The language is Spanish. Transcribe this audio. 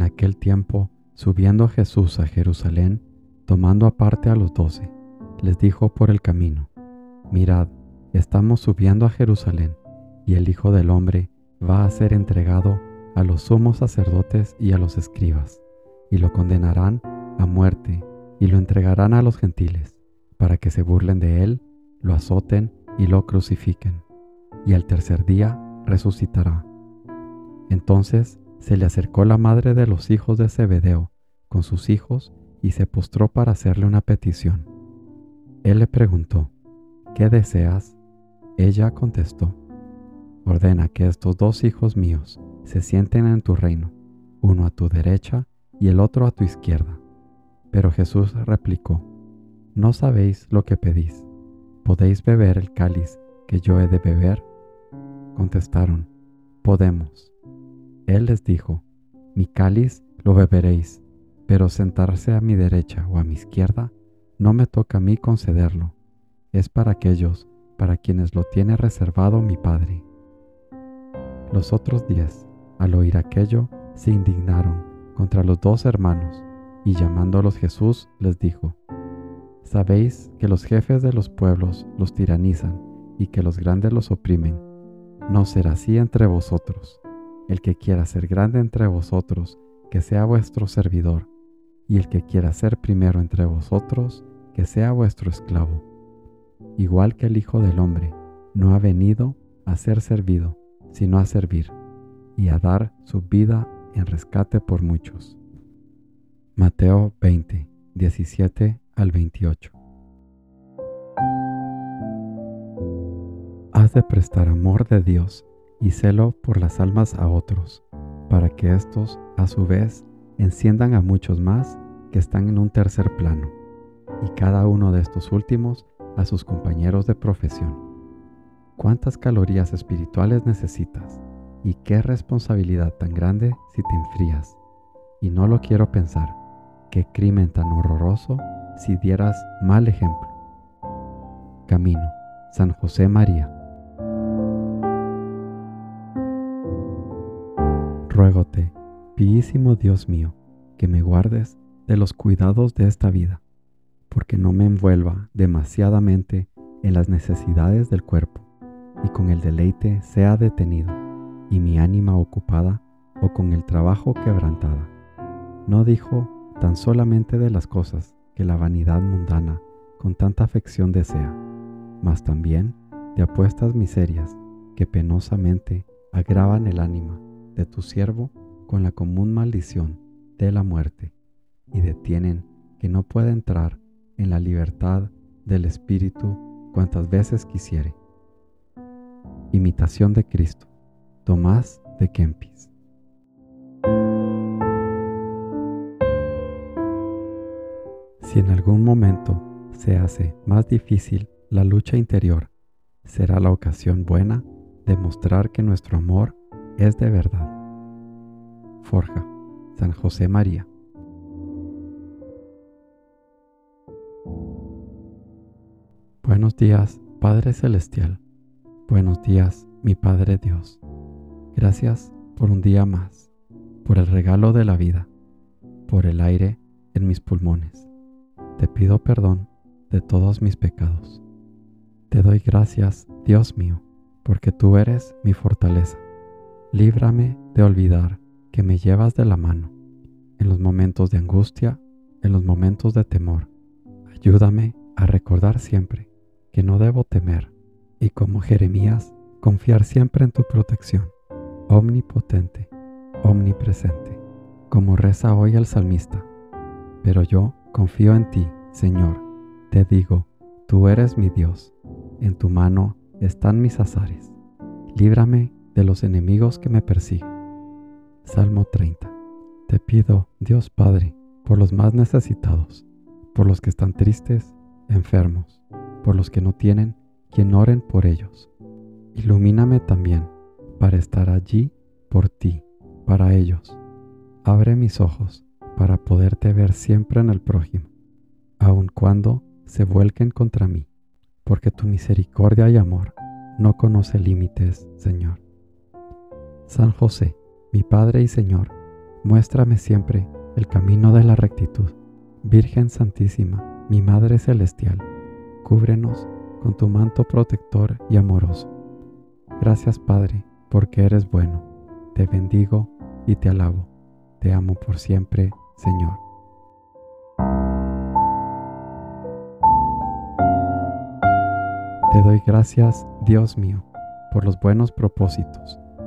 En aquel tiempo, subiendo Jesús a Jerusalén, tomando aparte a los doce, les dijo por el camino, Mirad, estamos subiendo a Jerusalén, y el Hijo del Hombre va a ser entregado a los sumos sacerdotes y a los escribas, y lo condenarán a muerte y lo entregarán a los gentiles, para que se burlen de él, lo azoten y lo crucifiquen, y al tercer día resucitará. Entonces se le acercó la madre de los hijos de Zebedeo con sus hijos y se postró para hacerle una petición. Él le preguntó, ¿qué deseas? Ella contestó, ordena que estos dos hijos míos se sienten en tu reino, uno a tu derecha y el otro a tu izquierda. Pero Jesús replicó, No sabéis lo que pedís. ¿Podéis beber el cáliz que yo he de beber? Contestaron, Podemos. Él les dijo, Mi cáliz lo beberéis, pero sentarse a mi derecha o a mi izquierda no me toca a mí concederlo. Es para aquellos para quienes lo tiene reservado mi Padre. Los otros diez, al oír aquello, se indignaron contra los dos hermanos y llamándolos Jesús les dijo, Sabéis que los jefes de los pueblos los tiranizan y que los grandes los oprimen. No será así entre vosotros. El que quiera ser grande entre vosotros, que sea vuestro servidor, y el que quiera ser primero entre vosotros, que sea vuestro esclavo. Igual que el Hijo del Hombre no ha venido a ser servido, sino a servir, y a dar su vida en rescate por muchos. Mateo 20, 17 al 28. Has de prestar amor de Dios y celo por las almas a otros, para que éstos, a su vez, enciendan a muchos más que están en un tercer plano, y cada uno de estos últimos a sus compañeros de profesión. ¿Cuántas calorías espirituales necesitas? ¿Y qué responsabilidad tan grande si te enfrías? Y no lo quiero pensar Qué crimen tan horroroso si dieras mal ejemplo. Camino, San José María. Ruégote, piísimo Dios mío, que me guardes de los cuidados de esta vida, porque no me envuelva demasiadamente en las necesidades del cuerpo, y con el deleite sea detenido, y mi ánima ocupada o con el trabajo quebrantada. No dijo tan solamente de las cosas que la vanidad mundana con tanta afección desea, mas también de apuestas miserias que penosamente agravan el ánima de tu siervo con la común maldición de la muerte y detienen que no pueda entrar en la libertad del Espíritu cuantas veces quisiere. Imitación de Cristo. Tomás de Kempis. Si en algún momento se hace más difícil la lucha interior, será la ocasión buena de mostrar que nuestro amor es de verdad. Forja, San José María. Buenos días, Padre Celestial. Buenos días, mi Padre Dios. Gracias por un día más, por el regalo de la vida, por el aire en mis pulmones te pido perdón de todos mis pecados. Te doy gracias, Dios mío, porque tú eres mi fortaleza. Líbrame de olvidar que me llevas de la mano en los momentos de angustia, en los momentos de temor. Ayúdame a recordar siempre que no debo temer y como Jeremías, confiar siempre en tu protección, omnipotente, omnipresente, como reza hoy el salmista. Pero yo Confío en ti, Señor. Te digo, tú eres mi Dios. En tu mano están mis azares. Líbrame de los enemigos que me persiguen. Salmo 30. Te pido, Dios Padre, por los más necesitados, por los que están tristes, enfermos, por los que no tienen quien oren por ellos. Ilumíname también para estar allí por ti, para ellos. Abre mis ojos para poderte ver siempre en el prójimo, aun cuando se vuelquen contra mí, porque tu misericordia y amor no conoce límites, Señor. San José, mi Padre y Señor, muéstrame siempre el camino de la rectitud. Virgen Santísima, mi Madre Celestial, cúbrenos con tu manto protector y amoroso. Gracias Padre, porque eres bueno. Te bendigo y te alabo. Te amo por siempre, Señor. Te doy gracias, Dios mío, por los buenos propósitos,